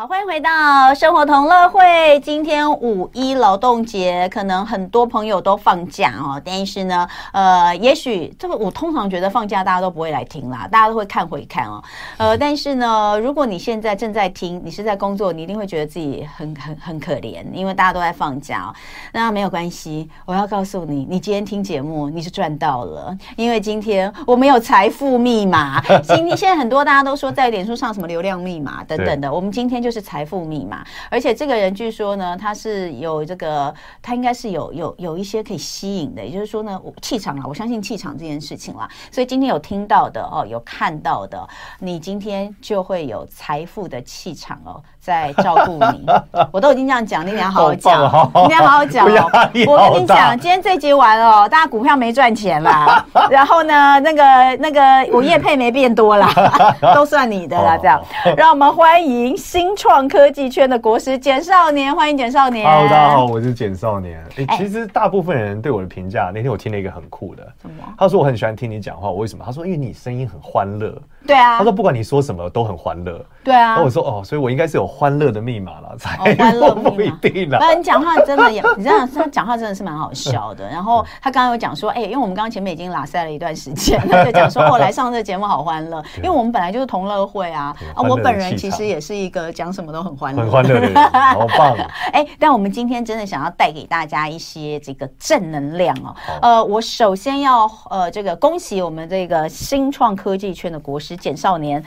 好，欢迎回到生活同乐会。今天五一劳动节，可能很多朋友都放假哦。但是呢，呃，也许这个我通常觉得放假大家都不会来听啦，大家都会看回看哦。呃，但是呢，如果你现在正在听，你是在工作，你一定会觉得自己很很很可怜，因为大家都在放假哦。那没有关系，我要告诉你，你今天听节目你是赚到了，因为今天我们有财富密码。今天现在很多大家都说在脸书上什么流量密码等等的，我们今天就就是财富密码，而且这个人据说呢，他是有这个，他应该是有有有一些可以吸引的，也就是说呢，气场啊，我相信气场这件事情啦。所以今天有听到的哦，有看到的，你今天就会有财富的气场哦。在照顾你，我都已经这样讲，你俩好好讲，你俩好好讲哦。我跟你讲，今天这集完了，大家股票没赚钱啦，然后呢，那个那个我业配没变多啦，都算你的啦。这样，让我们欢迎新创科技圈的国师简少年，欢迎简少年。Hello，大家好，我是简少年。哎、欸，其实大部分人对我的评价，那天我听了一个很酷的？他说我很喜欢听你讲话，我为什么？他说因为你声音很欢乐。对啊。他说不管你说什么都很欢乐。对啊。那我说哦，所以我应该是有。欢乐的密码了，才欢乐不一定了。那你讲话真的也，你知道他讲话真的是蛮好笑的。然后 他刚刚有讲说，哎，因为我们刚刚前面已经拉塞了一段时间，他就讲说，我来上这个节目好欢乐，因为我们本来就是同乐会啊。啊，我本人其实也是一个讲什么都很欢乐、很欢乐的人，好棒。哎，但我们今天真的想要带给大家一些这个正能量哦。呃，我首先要呃这个恭喜我们这个新创科技圈的国师简少年。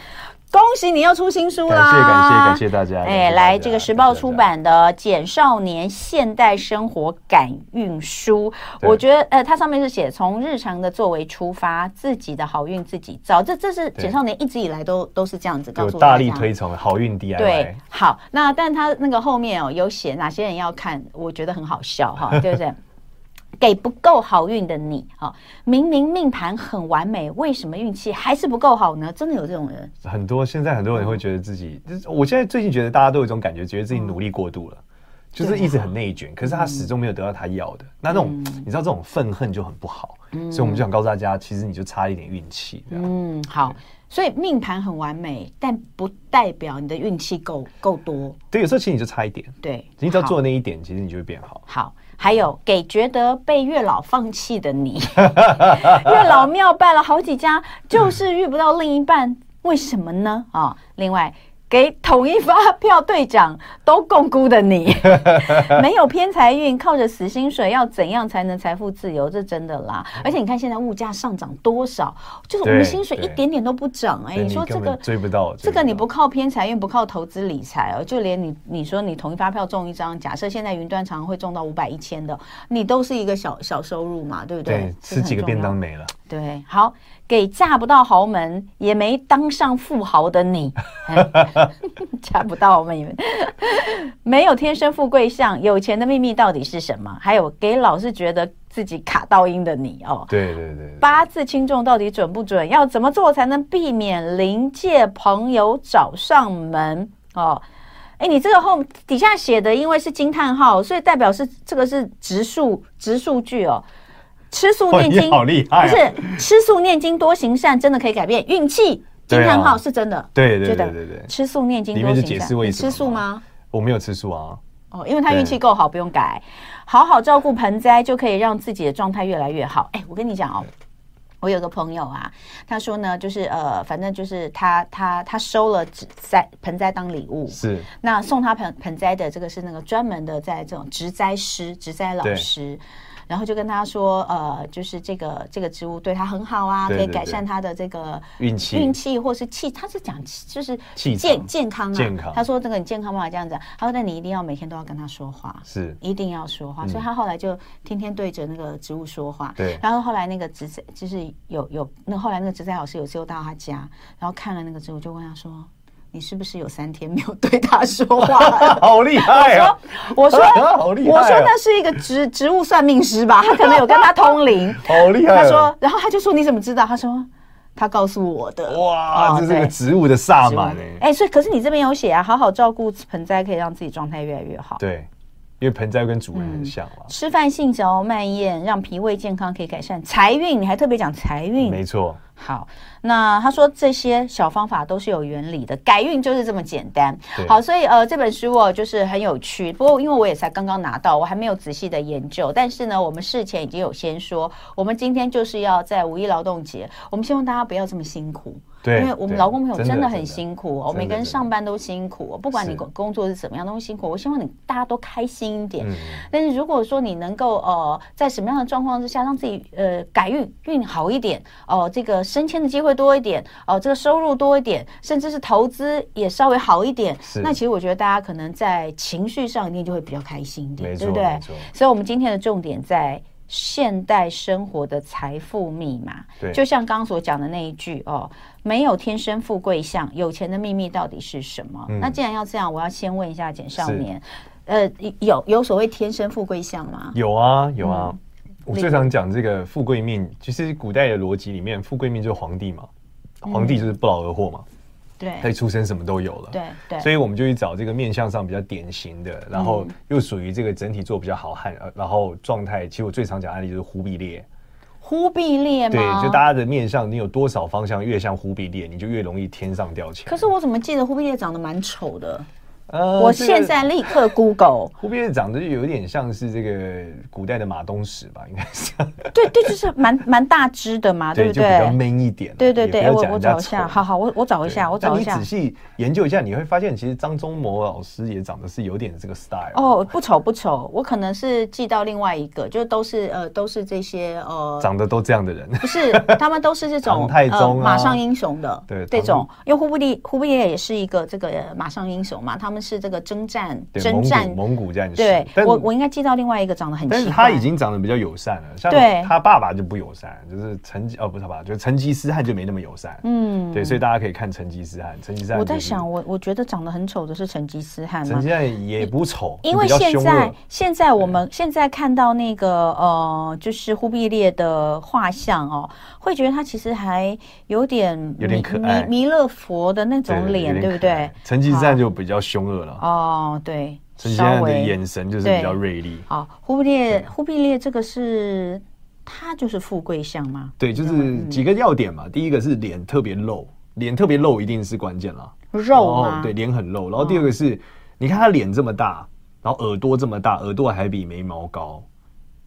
恭喜你又出新书啦！感谢感谢感谢大家！哎，来这个时报出版的《简少年现代生活感运书》，我觉得呃，它上面是写从日常的作为出发，自己的好运自己造。这这是简少年一直以来都都是这样子告诉我，大力推崇好运 DIY。对，好，那但他那个后面哦有写哪些人要看，我觉得很好笑哈，对不对？给不够好运的你，哈，明明命盘很完美，为什么运气还是不够好呢？真的有这种人？很多，现在很多人会觉得自己，就是我现在最近觉得大家都有一种感觉，觉得自己努力过度了，就是一直很内卷，可是他始终没有得到他要的。那那种你知道这种愤恨就很不好，所以我们就想告诉大家，其实你就差一点运气。嗯，好，所以命盘很完美，但不代表你的运气够够多。对，有时候其实你就差一点。对，你只要做那一点，其实你就会变好。好。还有给觉得被月老放弃的你，月老庙拜了好几家，就是遇不到另一半，为什么呢？啊，另外。给统一发票兑奖都共估的你，没有偏财运，靠着死薪水，要怎样才能财富自由？这真的啦！而且你看现在物价上涨多少，就是我们薪水一点点都不涨哎、欸。你说这个追不到，这个你不靠偏财运，不靠投资理财哦，就连你你说你统一发票中一张，假设现在云端常常会中到五百一千的，你都是一个小小收入嘛，对不对？对，吃几个便当没了。对，好。给嫁不到豪门也没当上富豪的你，嫁不到豪门也没，没有天生富贵相，有钱的秘密到底是什么？还有给老是觉得自己卡到音的你哦，对对对，八字轻重到底准不准？要怎么做才能避免临界朋友找上门哦？哎，你这个后底下写的因为是惊叹号，所以代表是这个是直数直数据哦。吃素念经好厉害，不是吃素念经多行善，真的可以改变运气。惊叹号是真的，对对对对对。吃素念经多行善，你吃素吗？我没有吃素啊。哦，因为他运气够好，不用改。好好照顾盆栽，就可以让自己的状态越来越好。哎，我跟你讲哦，我有个朋友啊，他说呢，就是呃，反正就是他他他收了植栽盆栽当礼物，是那送他盆盆栽的这个是那个专门的在这种植栽师、植栽老师。然后就跟他说，呃，就是这个这个植物对他很好啊，可以改善他的这个运气运气或是气。他是讲就是健健康啊，健康。他说这个你健康嘛这样子，他说那你一定要每天都要跟他说话，是一定要说话。所以他后来就天天对着那个植物说话。对、嗯。然后后来那个植栽就是有有那后来那个植栽老师有时候到他家，然后看了那个植物，就问他说。你是不是有三天没有对他说话？好厉害啊！我说，我说，我说那是一个植植物算命师吧？他可能有跟他通灵。好厉害！他说，然后他就说：“你怎么知道？”他说：“他告诉我的。”哇，这是个植物的萨满哎！哎，所以可是你这边有写啊，好好照顾盆栽可以让自己状态越来越好。对，因为盆栽跟主人很像嘛。吃饭性嚼慢咽，让脾胃健康，可以改善财运。你还特别讲财运，没错。好，那他说这些小方法都是有原理的，改运就是这么简单。好，所以呃这本书哦就是很有趣，不过因为我也才刚刚拿到，我还没有仔细的研究。但是呢，我们事前已经有先说，我们今天就是要在五一劳动节，我们希望大家不要这么辛苦。对，因为我们劳工朋友真的很辛苦，我每个人上班都辛苦，不管你工工作是怎么样都辛苦。我希望你大家都开心一点。嗯、但是如果说你能够呃在什么样的状况之下让自己呃改运运好一点，哦、呃、这个升迁的机会多一点，哦、呃、这个收入多一点，甚至是投资也稍微好一点，那其实我觉得大家可能在情绪上一定就会比较开心一点，对不对？所以，我们今天的重点在。现代生活的财富密码，对，就像刚刚所讲的那一句哦，没有天生富贵相，有钱的秘密到底是什么？嗯、那既然要这样，我要先问一下简少年，呃，有有所谓天生富贵相吗？有啊，有啊。嗯、我最常讲这个富贵命，其实古代的逻辑里面，富贵命就是皇帝嘛，皇帝就是不劳而获嘛。嗯对，他一出生什么都有了。对对，所以我们就去找这个面相上比较典型的，然后又属于这个整体做比较好看，然后状态。其实我最常讲案例就是忽必烈。忽必烈吗？对，就大家的面相，你有多少方向越像忽必烈，你就越容易天上掉钱。可是我怎么记得忽必烈长得蛮丑的？呃，我现在立刻 Google。忽必烈长得就有点像是这个古代的马东石吧，应该是。对对，就是蛮蛮大只的嘛，对不对？就比较 man 一点。对对对，我我找一下，好好，我我找一下，我找一下。你仔细研究一下，你会发现其实张忠谋老师也长得是有点这个 style。哦，不丑不丑，我可能是记到另外一个，就都是呃都是这些呃长得都这样的人。不是，他们都是这种太宗马上英雄的，对这种，因为忽必烈忽必烈也是一个这个马上英雄嘛，他们是这个征战。征战。蒙古战士，对，我我应该记到另外一个长得很，但是他已经长得比较友善了，像他爸爸就不友善，就是成吉哦，不是他爸爸，就是成吉思汗就没那么友善，嗯，对，所以大家可以看成吉思汗，成吉思汗。我在想，我我觉得长得很丑的是成吉思汗，成吉思汗也不丑，因为现在现在我们现在看到那个呃，就是忽必烈的画像哦，会觉得他其实还有点有点可爱，弥勒佛的那种脸，对不对？成吉思汗就比较凶恶了，哦。对，成吉思汗的眼神就是比较锐利。好，忽必烈，忽必烈这个是他就是富贵相吗？对，就是几个要点嘛。第一个是脸特别露，脸特别露一定是关键了。肉吗？对，脸很露。然后第二个是，你看他脸这么大，然后耳朵这么大，耳朵还比眉毛高。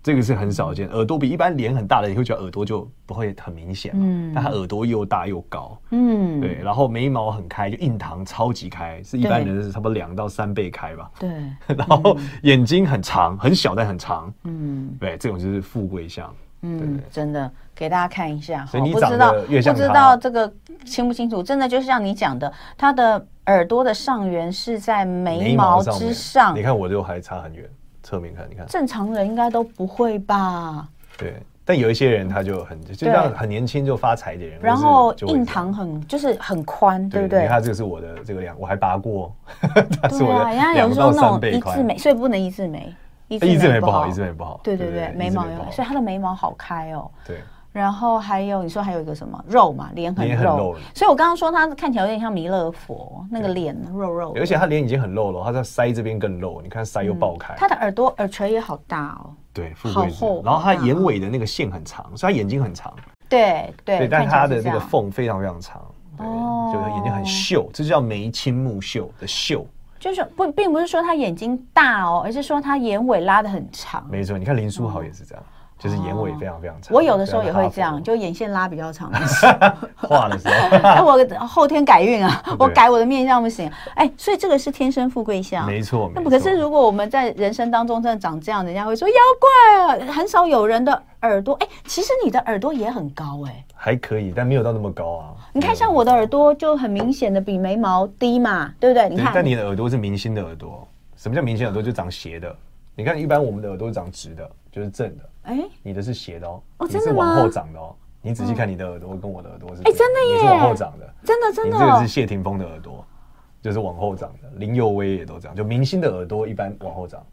这个是很少见，耳朵比一般脸很大的，你会觉得耳朵就不会很明显嘛。嗯，但他耳朵又大又高，嗯，对，然后眉毛很开，就印堂超级开，是一般人是差不多两到三倍开吧。对，然后眼睛很长，很小但很长，嗯，对，这种就是富贵相。嗯，真的给大家看一下，所以你长得越像，不知道这个清不清楚？真的就是像你讲的，他的耳朵的上缘是在眉毛之上。你看我就还差很远。侧面看，你看，正常人应该都不会吧？对，但有一些人他就很，就像很年轻就发财的人，然后印堂很就是很宽，对不对？你看这个是我的这个量，我还拔过，他是我的两到三倍宽，一字眉，所以不能一字眉，一字眉不好，一字眉不好，对对对，眉毛所以他的眉毛好开哦，对。然后还有你说还有一个什么肉嘛，脸很肉，所以我刚刚说他看起来有点像弥勒佛那个脸肉。肉，而且他脸已经很肉了，他在腮这边更肉，你看腮又爆开，他的耳朵耳垂也好大哦，对，好厚，然后他眼尾的那个线很长，所以他眼睛很长，对对，但他的那个缝非常非常长，对，就是眼睛很秀，这就叫眉清目秀的秀，就是不并不是说他眼睛大哦，而是说他眼尾拉的很长，没错，你看林书豪也是这样。就是眼尾非常非常长，我有的时候也会这样，就眼线拉比较长。画的时候，哎，我后天改运啊，我改我的面相不行。哎，所以这个是天生富贵相，没错。那可是如果我们在人生当中真的长这样，人家会说妖怪啊。很少有人的耳朵，哎，其实你的耳朵也很高，哎，还可以，但没有到那么高啊。你看，像我的耳朵就很明显的比眉毛低嘛，对不对？你看，但你的耳朵是明星的耳朵。什么叫明星耳朵？就长斜的。你看，一般我们的耳朵是长直的，就是正的。哎，你的是斜的哦，你是往后长的哦。你仔细看你的耳朵跟我的耳朵是，哎，真的耶，你是往后长的，真的真的。你这个是谢霆锋的耳朵，就是往后长的。林佑威也都这样，就明星的耳朵一般往后长。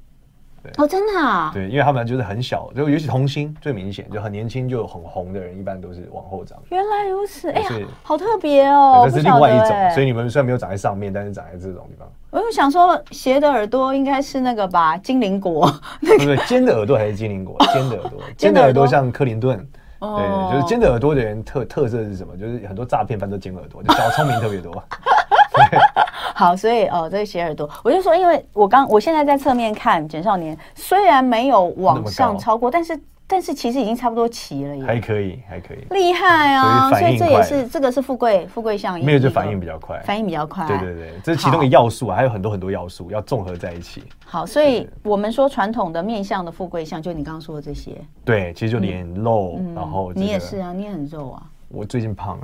对哦，真的啊？对，因为他们就是很小，就尤其童星最明显，就很年轻就很红的人，一般都是往后长。原来如此，哎呀，好特别哦，这是另外一种。欸、所以你们虽然没有长在上面，但是长在这种地方。我就想说，斜的耳朵应该是那个吧，精灵果。对不对？尖的耳朵还是精灵果？尖的耳朵，尖的耳朵像克林顿。对，就是尖的耳朵的人特特色是什么？就是很多诈骗犯都尖耳朵，就小聪明特别多。好，所以哦，这个斜耳朵，我就说，因为我刚我现在在侧面看简少年，虽然没有往上超过，但是但是其实已经差不多齐了，还可以，还可以，厉害啊！所以这也是这个是富贵富贵相，没有就反应比较快，反应比较快，对对对，这是其中的要素啊，还有很多很多要素要综合在一起。好，所以我们说传统的面相的富贵相，就你刚刚说的这些，对，其实就脸肉，然后你也是啊，你也很肉啊。我最近胖，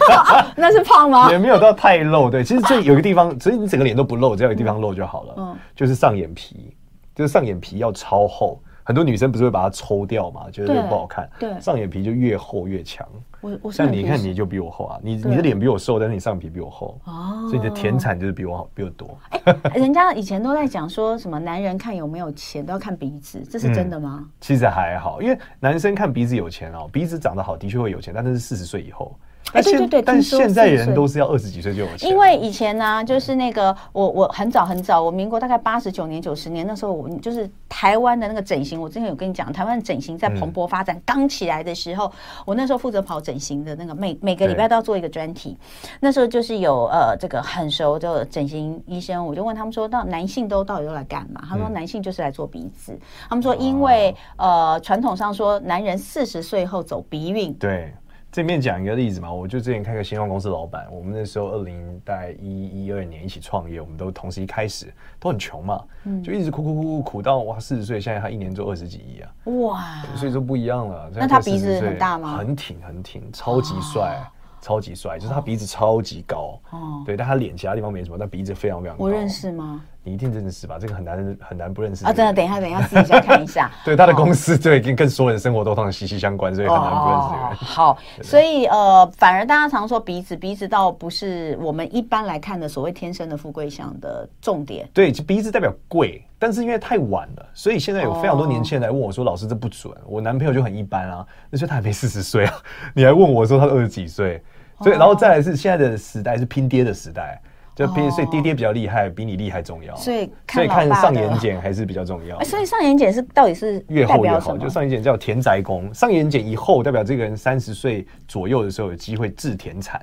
那是胖吗？也没有到太露。对，其实这有一个地方，所以你整个脸都不露，只要有一个地方露就好了。嗯，就是上眼皮，就是上眼皮要超厚。很多女生不是会把它抽掉嘛，觉得不好看。对，上眼皮就越厚越强。我我像你看你就比我厚啊，你你的脸比我瘦，但是你上眼皮比我厚哦，所以你的田产就是比我好，比我多。哎，人家以前都在讲说什么男人看有没有钱都要看鼻子，这是真的吗？其实还好，因为男生看鼻子有钱哦，鼻子长得好的确会有钱，但那是四十岁以后。哎，对对对，但现在人都是要二十几岁就有钱。因为以前呢，就是那个我我很早很早，我民国大概八十九年九十年那时候，我就是台湾的那个整形，我之前有跟你讲，台湾的整形在蓬勃发展刚起来的时候，我那时候负责跑整形的那个每每个礼拜都要做一个专题。那时候就是有呃这个很熟的整形医生，我就问他们说，到男性都到底都来干嘛？他说男性就是来做鼻子。他们说因为呃传统上说男人四十岁后走鼻运。对。这边讲一个例子嘛，我就之前开个新创公司老板，我们那时候二零代一一二年一起创业，我们都同时一开始都很穷嘛，嗯、就一直苦苦苦苦苦到哇四十岁，现在他一年做二十几亿啊，哇，所以说不一样了。那他鼻子很大吗？很挺很挺，超级帅。超级帅，就是他鼻子超级高，哦，对，但他脸其他地方没什么，但鼻子非常非常高。我认识吗？你一定认识吧？这个很难很难不认识啊！真的，等一下等一下，私底下看一下。对，他的公司对，跟跟所有人生活都非常息息相关，所以很难不认识这个人。好，所以呃，反而大家常说鼻子，鼻子倒不是我们一般来看的所谓天生的富贵相的重点。对，鼻子代表贵，但是因为太晚了，所以现在有非常多年轻人来问我说：“老师，这不准。”我男朋友就很一般啊，那时候他还没四十岁啊，你还问我说他二十几岁？所以，然后再来是现在的时代是拼爹的时代，所以爹爹比较厉害，比你厉害重要。所以，所以看上眼睑还是比较重要。所以上眼睑是到底是越厚越好，就上眼睑叫田宅宫，上眼睑以后代表这个人三十岁左右的时候有机会置田产。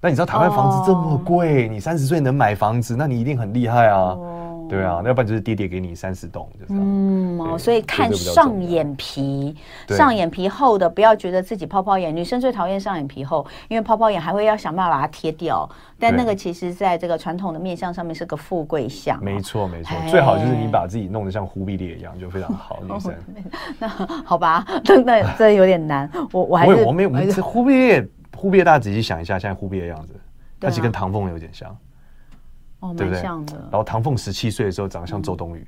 那你知道台湾房子这么贵，你三十岁能买房子，那你一定很厉害啊。对啊，要不然就是爹爹给你三十栋，就是。嗯，哦，所以看上眼皮，上眼皮厚的，不要觉得自己泡泡眼。女生最讨厌上眼皮厚，因为泡泡眼还会要想办法把它贴掉。但那个其实在这个传统的面相上面是个富贵相。没错没错，最好就是你把自己弄得像忽必烈一样，就非常好。女生，那好吧，真的这有点难。我我还是我没有，我们是忽必烈，忽必烈大家仔细想一下，现在忽必烈的样子，他其实跟唐凤有点像。哦，对不对。然后唐凤十七岁的时候长得像周冬雨，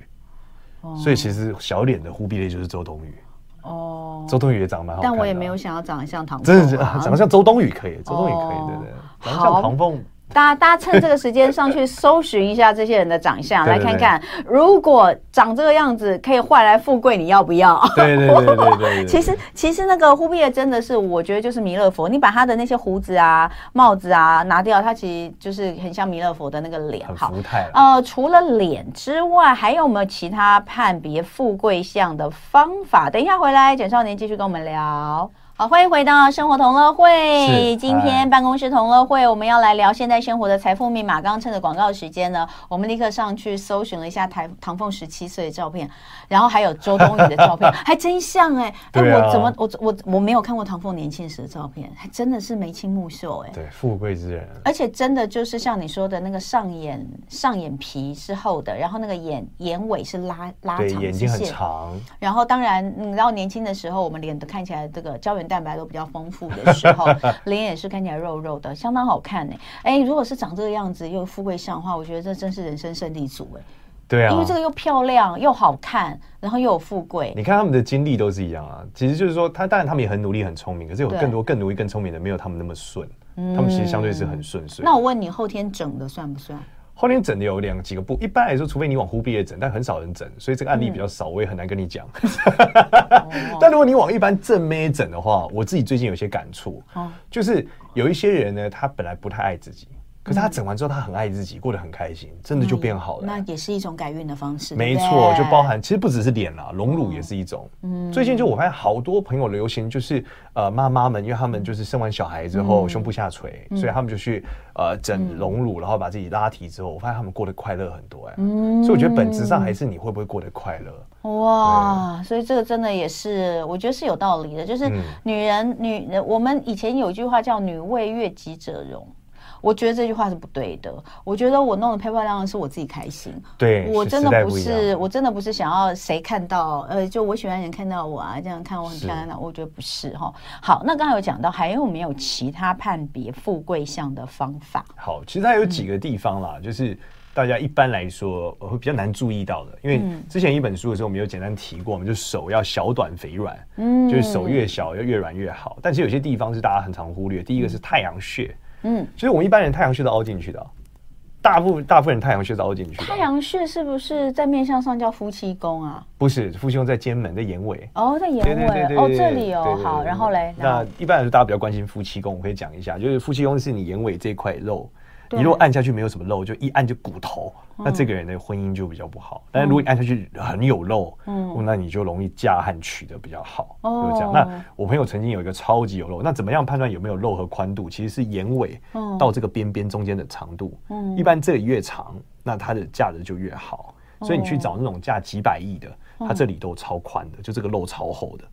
所以其实小脸的忽必烈就是周冬雨。哦，周冬雨也长得蛮好，但我也没有想要长得像唐凤。真的是长得像周冬雨可以，周冬雨可以，对对，长得像唐凤。大家大家趁这个时间上去搜寻一下这些人的长相，来看看，如果长这个样子可以换来富贵，你要不要？对对对对对。其实其实那个忽必烈真的是，我觉得就是弥勒佛。你把他的那些胡子啊、帽子啊拿掉，他其实就是很像弥勒佛的那个脸。好，呃，除了脸之外，还有没有其他判别富贵相的方法？等一下回来，简少年继续跟我们聊。好，欢迎回到生活同乐会。今天办公室同乐会，我们要来聊现代生活的财富密码。刚刚趁着广告时间呢，我们立刻上去搜寻了一下台唐凤十七岁的照片，然后还有周冬雨的照片，还真像哎、欸！哎、啊，我怎么我我我没有看过唐凤年轻时的照片，还真的是眉清目秀哎、欸。对，富贵之人。而且真的就是像你说的那个上眼上眼皮是厚的，然后那个眼眼尾是拉拉长，眼睛很长。然后当然，你知道年轻的时候，我们脸都看起来这个胶原。蛋白都比较丰富的时候，脸也是看起来肉肉的，相当好看呢。哎，如果是长这个样子又富贵相的话，我觉得这真是人生胜利组哎。对啊，因为这个又漂亮又好看，然后又有富贵。你看他们的经历都是一样啊，其实就是说，他当然他们也很努力很聪明，可是有更多更努力更聪明的没有他们那么顺，他们其实相对是很顺遂。那我问你，后天整的算不算？后天整的有两几个部，一般来说，除非你往忽必烈整，但很少人整，所以这个案例比较少，我也很难跟你讲。嗯、但如果你往一般正妹整的话，我自己最近有些感触，哦、就是有一些人呢，他本来不太爱自己。可是他整完之后，他很爱自己，过得很开心，真的就变好了。那也是一种改运的方式。没错，就包含其实不只是脸啦，隆乳也是一种。嗯，最近就我发现好多朋友流行，就是呃妈妈们，因为他们就是生完小孩之后胸部下垂，所以他们就去呃整隆乳，然后把自己拉提之后，我发现他们过得快乐很多哎。嗯，所以我觉得本质上还是你会不会过得快乐。哇，所以这个真的也是我觉得是有道理的，就是女人女人，我们以前有一句话叫“女为悦己者容”。我觉得这句话是不对的。我觉得我弄得漂漂亮亮是我自己开心。对，我真的不是，我真的不是想要谁看到，呃，就我喜欢人看到我啊，这样看我很漂亮。的我觉得不是哈。好，那刚才有讲到，还有没有其他判别富贵相的方法？好，其实它有几个地方啦，嗯、就是大家一般来说会比较难注意到的，因为之前一本书的时候，我们有简单提过，我们就手要小短肥软，嗯，就是手越小要越软越好。但是有些地方是大家很常忽略，第一个是太阳穴。嗯，其实我们一般人太阳穴都凹进去的，大部分大部分人太阳穴都凹进去。太阳穴是不是在面相上叫夫妻宫啊？不是，夫妻宫在肩门，在眼尾。哦，在眼尾。哦，这里哦，好，然后嘞。那一般来说，大家比较关心夫妻宫，我可以讲一下，就是夫妻宫是你眼尾这块肉。你如果按下去没有什么肉，就一按就骨头，那这个人的婚姻就比较不好。但是如果你按下去很有肉，嗯，那你就容易嫁和娶的比较好，就这样。那我朋友曾经有一个超级有肉，那怎么样判断有没有肉和宽度？其实是眼尾到这个边边中间的长度，一般这里越长，那它的价值就越好。所以你去找那种价几百亿的，它这里都超宽的，就这个肉超厚的，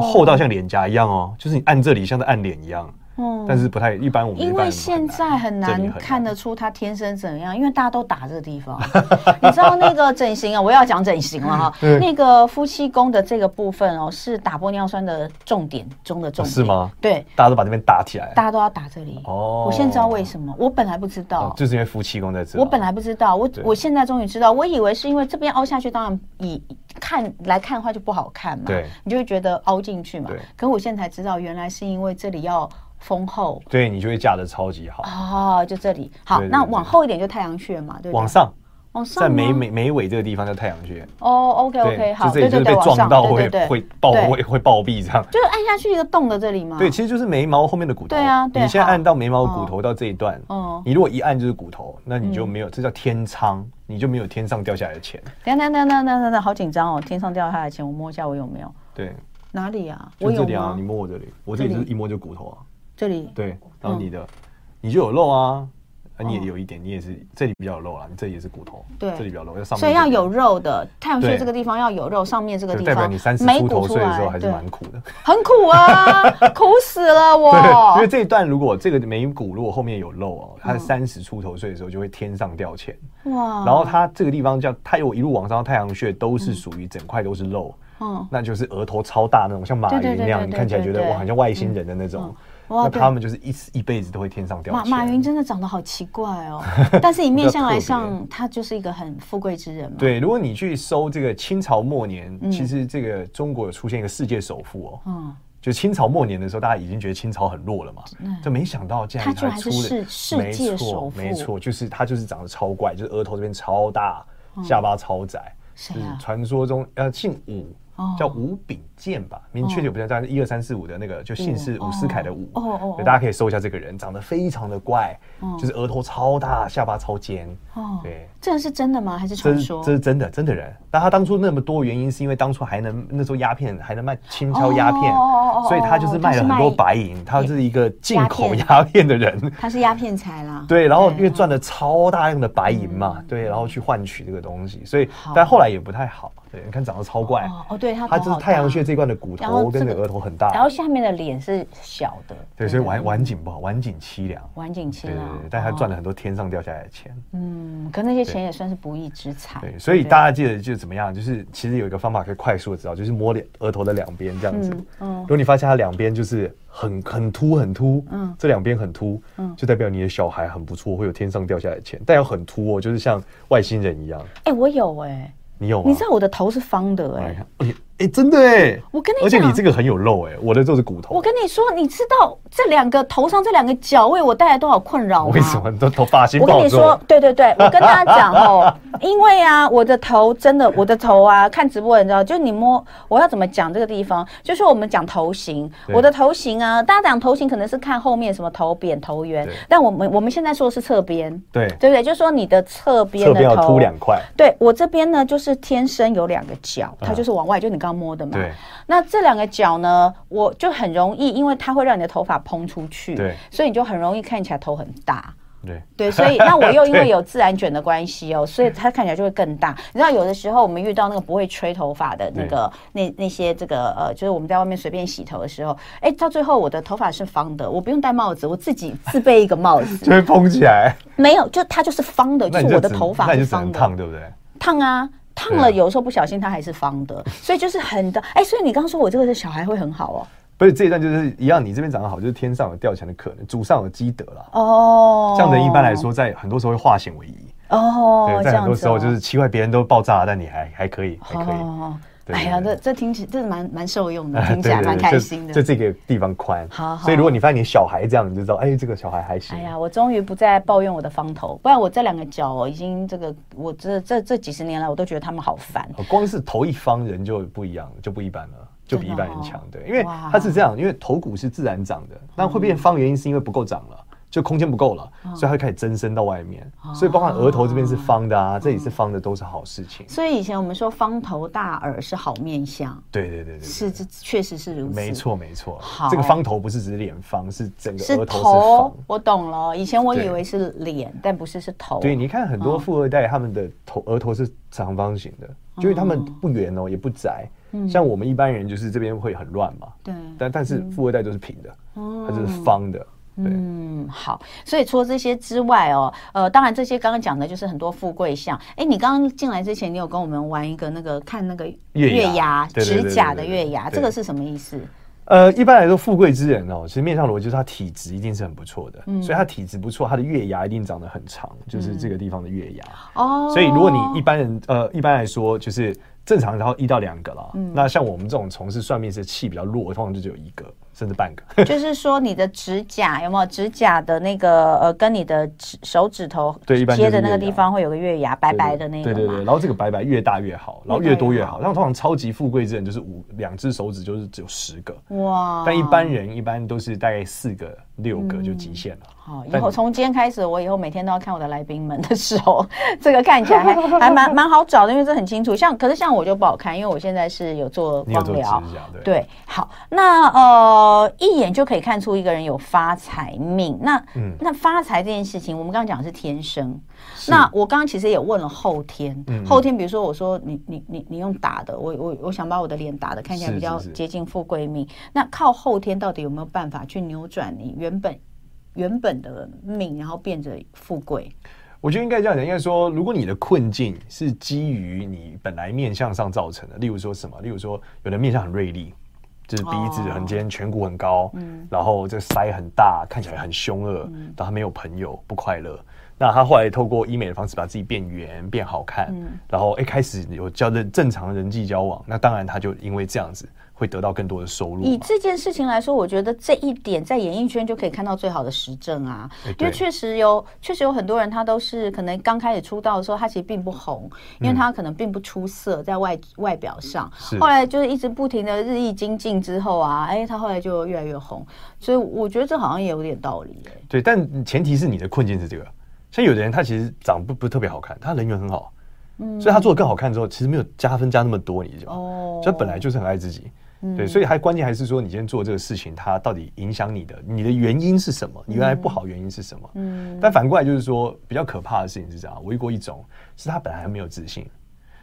厚到像脸颊一样哦，就是你按这里像在按脸一样。嗯，但是不太一般。我们因为现在很难看得出他天生怎样，因为大家都打这个地方。你知道那个整形啊，我要讲整形了哈。那个夫妻宫的这个部分哦，是打玻尿酸的重点中的重点。是吗？对，大家都把这边打起来，大家都要打这里。哦，我现在知道为什么，我本来不知道，就是因为夫妻宫在这。我本来不知道，我我现在终于知道，我以为是因为这边凹下去，当然以看来看的话就不好看嘛。对，你就会觉得凹进去嘛。对，可我现在才知道，原来是因为这里要。丰厚，对，你就会嫁的超级好哦。就这里好，那往后一点就太阳穴嘛，对，往上，往上，在眉眉眉尾这个地方叫太阳穴。哦，OK OK，好，就这里就是被撞到会会爆会会暴毙这样。就是按下去一个洞的这里吗？对，其实就是眉毛后面的骨头。对啊，你现在按到眉毛骨头到这一段，哦，你如果一按就是骨头，那你就没有，这叫天仓，你就没有天上掉下来的钱。等等等等等等，好紧张哦！天上掉下来的钱，我摸一下我有没有？对，哪里啊？我这里啊，你摸我这里，我这里就是一摸就骨头啊。这里对，然后你的你就有肉啊，你也有一点，你也是这里比较有肉啊，你这里也是骨头，对，这里比较肉，要上面，所以要有肉的太阳穴这个地方要有肉，上面这个地方，代表你三十出头岁的时候还是蛮苦的，很苦啊，苦死了 我。因为这一段如果这个眉骨如果后面有肉哦，它三十出头岁的时候就会天上掉钱哇，然后它这个地方叫它有一路往上，太阳穴都是属于整块都是肉，嗯，那就是额头超大那种，像马云那样，你看起来觉得哇，好像外星人的那种。那他们就是一一辈子都会天上掉钱。马马云真的长得好奇怪哦，但是以面相来上，他就是一个很富贵之人嘛。对，如果你去搜这个清朝末年，其实这个中国有出现一个世界首富哦。嗯。就清朝末年的时候，大家已经觉得清朝很弱了嘛，就没想到竟然他出了世界首富。没错，就是他就是长得超怪，就是额头这边超大，下巴超窄，是传说中呃姓武。叫吴秉鉴吧，明确就不知道，但是一二三四五的那个就姓氏伍思凯的伍，哦哦，大家可以搜一下这个人，长得非常的怪，就是额头超大，下巴超尖，哦，对，这个是真的吗？还是传说？这是真的，真的人。但他当初那么多原因，是因为当初还能那时候鸦片还能卖轻敲鸦片，所以他就是卖了很多白银，他是一个进口鸦片的人，他是鸦片财啦。对，然后因为赚了超大量的白银嘛，对，然后去换取这个东西，所以但后来也不太好。对，你看长得超怪哦，对，他他就是太阳穴这一块的骨头跟个额头很大，然后下面的脸是小的，对，所以晚晚景不好，晚景凄凉，晚景凄凉，对对对，但他赚了很多天上掉下来的钱，嗯，可那些钱也算是不义之财，对，所以大家记得就怎么样，就是其实有一个方法可以快速的知道，就是摸脸额头的两边这样子，嗯，如果你发现它两边就是很很凸很凸，嗯，这两边很凸，嗯，就代表你的小孩很不错，会有天上掉下来的钱，但要很凸哦，就是像外星人一样，哎，我有哎。你有吗？你知道我的头是方的哎，哎，真的哎，我跟你讲，而且你这个很有肉哎，我的就是骨头。我跟你说，你知道这两个头上这两个角为我带来多少困扰吗？为什么都头发型？我跟你说，对对对，我跟大家讲哦，因为啊，我的头真的，我的头啊，看直播你知道，就你摸，我要怎么讲这个地方？就是我们讲头型，我的头型啊，大家讲头型可能是看后面什么头扁头圆，但我们我们现在说的是侧边，对对不对？就是说你的侧边的头要凸两块，对我这边呢，就是天生有两个角，它就是往外，就你刚刚摸的嘛。对。那这两个角呢，我就很容易，因为它会让你的头发蓬出去，对，所以你就很容易看起来头很大。对对，所以那我又因为 有自然卷的关系哦，所以它看起来就会更大。你知道，有的时候我们遇到那个不会吹头发的那个那那些这个呃，就是我们在外面随便洗头的时候，哎，到最后我的头发是方的，我不用戴帽子，我自己自备一个帽子，就会蓬起来。没有，就它就是方的，就是我的头发是方的，烫对不对？烫啊。烫了，有时候不小心它还是方的，所以就是很的。哎，所以你刚刚说我这个是小孩会很好哦。不是这一段就是一样，你这边长得好，就是天上有掉钱的可能，祖上有积德了。哦，这样的一般来说，在很多时候会化险为夷。哦，对，在很多时候就是奇怪别人都爆炸了，但你还还可以，还可以。哎呀，这这听起这是蛮蛮受用的，听起来蛮开心的。就这个地方宽，好，所以如果你发现你小孩这样，你就知道，哎，这个小孩还行。哎呀，我终于不再抱怨我的方头，不然我这两个角已经这个，我这这这几十年来，我都觉得他们好烦。光是头一方人就不一样，就不一般了，就比一般人强。对，因为他是这样，因为头骨是自然长的，那会变方原因是因为不够长了。就空间不够了，所以它会开始增生到外面，所以包括额头这边是方的啊，这里是方的，都是好事情。所以以前我们说方头大耳是好面相，对对对对，是这确实是如此，没错没错。好，这个方头不是只是脸方，是整个额头是方。我懂了，以前我以为是脸，但不是是头。对，你看很多富二代，他们的头额头是长方形的，就是他们不圆哦，也不窄。像我们一般人就是这边会很乱嘛，对，但但是富二代都是平的，它就是方的。嗯，好，所以除了这些之外哦，呃，当然这些刚刚讲的就是很多富贵相。哎，你刚刚进来之前，你有跟我们玩一个那个看那个月牙指甲的月牙，这个是什么意思？呃，一般来说，富贵之人哦，其实面上逻辑就是他体质一定是很不错的，嗯、所以他体质不错，他的月牙一定长得很长，就是这个地方的月牙。哦、嗯，所以如果你一般人呃，一般来说就是正常，然后一到两个了。嗯、那像我们这种从事算命是气比较弱，通常就只有一个。甚至半个，就是说你的指甲有没有指甲的那个呃，跟你的指手指头对贴的那个地方会有个月牙，白白的那个。对对对，然后这个白白越大越好，然后越多越好。然后通常超级富贵之人就是五两只手指就是只有十个。哇，但一般人一般都是大概四个六个就极限了。好，以后从今天开始，我以后每天都要看我的来宾们的手，这个看起来还还蛮蛮好找的，因为这很清楚。像可是像我就不好看，因为我现在是有做光疗。对，好，那呃。呃，一眼就可以看出一个人有发财命。那，嗯、那发财这件事情，我们刚刚讲的是天生。是那我刚刚其实也问了后天，后天，比如说我说你你你你用打的，我我我想把我的脸打的看起来比较接近富贵命。那靠后天到底有没有办法去扭转你原本原本的命，然后变成富贵？我觉得应该这样讲，应该说，如果你的困境是基于你本来面相上造成的，例如说什么？例如说，有的面相很锐利。就是鼻子很尖，颧骨很高，嗯，然后这腮很大，看起来很凶恶，嗯，但他没有朋友，不快乐。那他后来透过医美的方式把自己变圆、变好看，嗯，然后一开始有交的正常人际交往，那当然他就因为这样子。会得到更多的收入。以这件事情来说，我觉得这一点在演艺圈就可以看到最好的实证啊。因为确实有，确实有很多人他都是可能刚开始出道的时候，他其实并不红，因为他可能并不出色在外外表上。后来就是一直不停的日益精进之后啊，哎，他后来就越来越红。所以我觉得这好像也有点道理。对，但前提是你的困境是这个。像有的人他其实长不不特别好看，他人缘很好，嗯，所以他做的更好看之后，其实没有加分加那么多，你知道吗？哦，所以本来就是很爱自己。对，所以还关键还是说，你今天做这个事情，它到底影响你的，你的原因是什么？你原来不好原因是什么？嗯，但反过来就是说，比较可怕的事情是这样，我遇过一种，是他本来还没有自信，